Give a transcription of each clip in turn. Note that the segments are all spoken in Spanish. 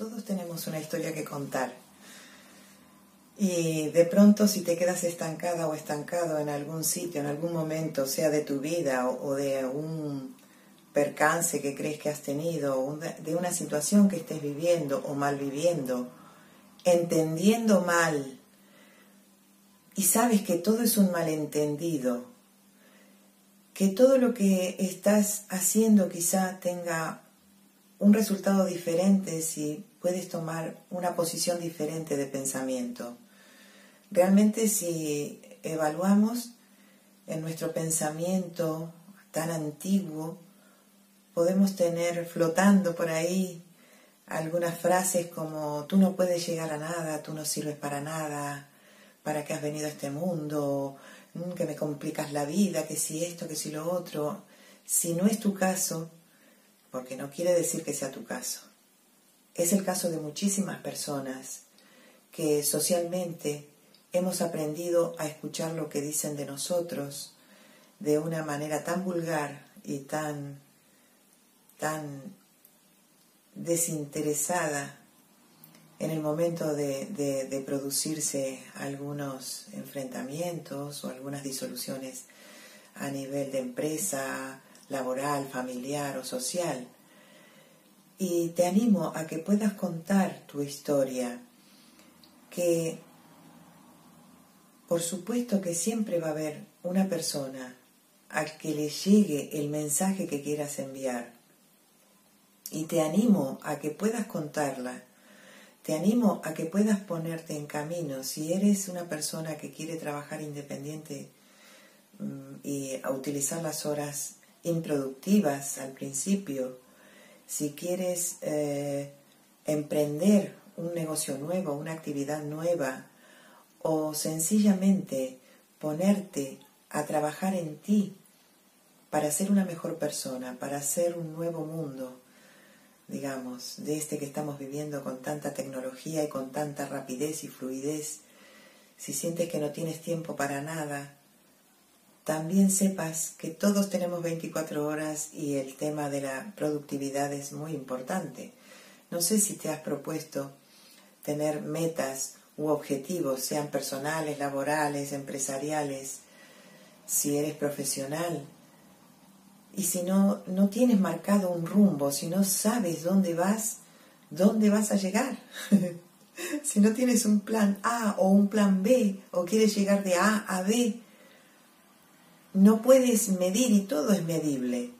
Todos tenemos una historia que contar. Y de pronto si te quedas estancada o estancado en algún sitio, en algún momento, sea de tu vida o, de un percance que crees que has tenido, de una situación que estés viviendo o mal viviendo, entendiendo mal, y sabes que todo es un malentendido, que todo lo que estás haciendo quizá tenga un resultado diferente si puedes tomar una posición diferente de pensamiento. Realmente si evaluamos en nuestro pensamiento tan antiguo, podemos tener flotando por ahí algunas frases como tú no puedes llegar a nada, tú no sirves para nada, para qué has venido a este mundo, que me complicas la vida, que si esto, que si lo otro. Si no es tu caso, porque no quiere decir que sea tu caso, es el caso de muchísimas personas que socialmente hemos aprendido a escuchar lo que dicen de nosotros de una manera tan vulgar y tan, tan desinteresada en el momento de, de, producirse algunos enfrentamientos o algunas disoluciones a nivel de empresa, laboral, familiar o social y te animo a que puedas contar tu historia, que por supuesto que siempre va a haber una persona al que le llegue el mensaje que quieras enviar. Y te animo a que puedas contarla, te animo a que puedas ponerte en camino. Si eres una persona que quiere trabajar independiente mm, y a utilizar las horas improductivas al principio, si quieres eh, emprender un negocio nuevo, una actividad nueva, o sencillamente ponerte a trabajar en ti para ser una mejor persona, para hacer un nuevo mundo, digamos, de este que estamos viviendo con tanta tecnología y con tanta rapidez y fluidez, si sientes que no tienes tiempo para nada, también sepas que todos tenemos 24 horas y el tema de la productividad es muy importante. No sé si te has propuesto tener metas u objetivos, sean personales, laborales, empresariales, si eres profesional. Y si no, no tienes marcado un rumbo, si no sabes dónde vas, ¿dónde vas a llegar? si no tienes un plan A o un plan B, o quieres llegar de A a B, no puedes medir y todo es medible.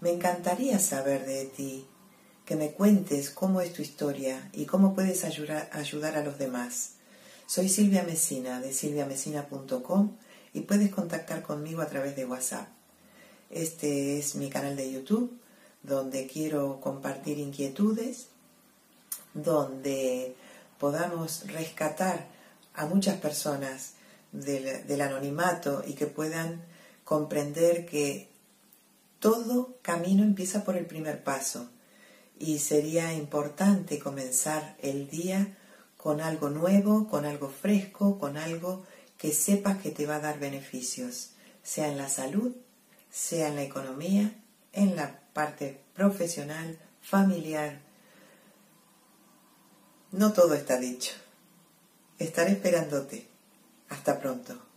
Me encantaría saber de ti, que me cuentes cómo es tu historia y cómo puedes ayudar, ayudar a los demás. Soy Silvia Mesina de silviamesina.com y puedes contactar conmigo a través de WhatsApp. Este es mi canal de YouTube donde quiero compartir inquietudes, donde podamos rescatar a muchas personas del, anonimato y que puedan comprender que todo camino empieza por el primer paso y sería importante comenzar el día con algo nuevo, con algo fresco, con algo que sepas que te va a dar beneficios, sea en la salud, sea en la economía, en la parte profesional, familiar. No todo está dicho. Estaré esperándote. Hasta pronto.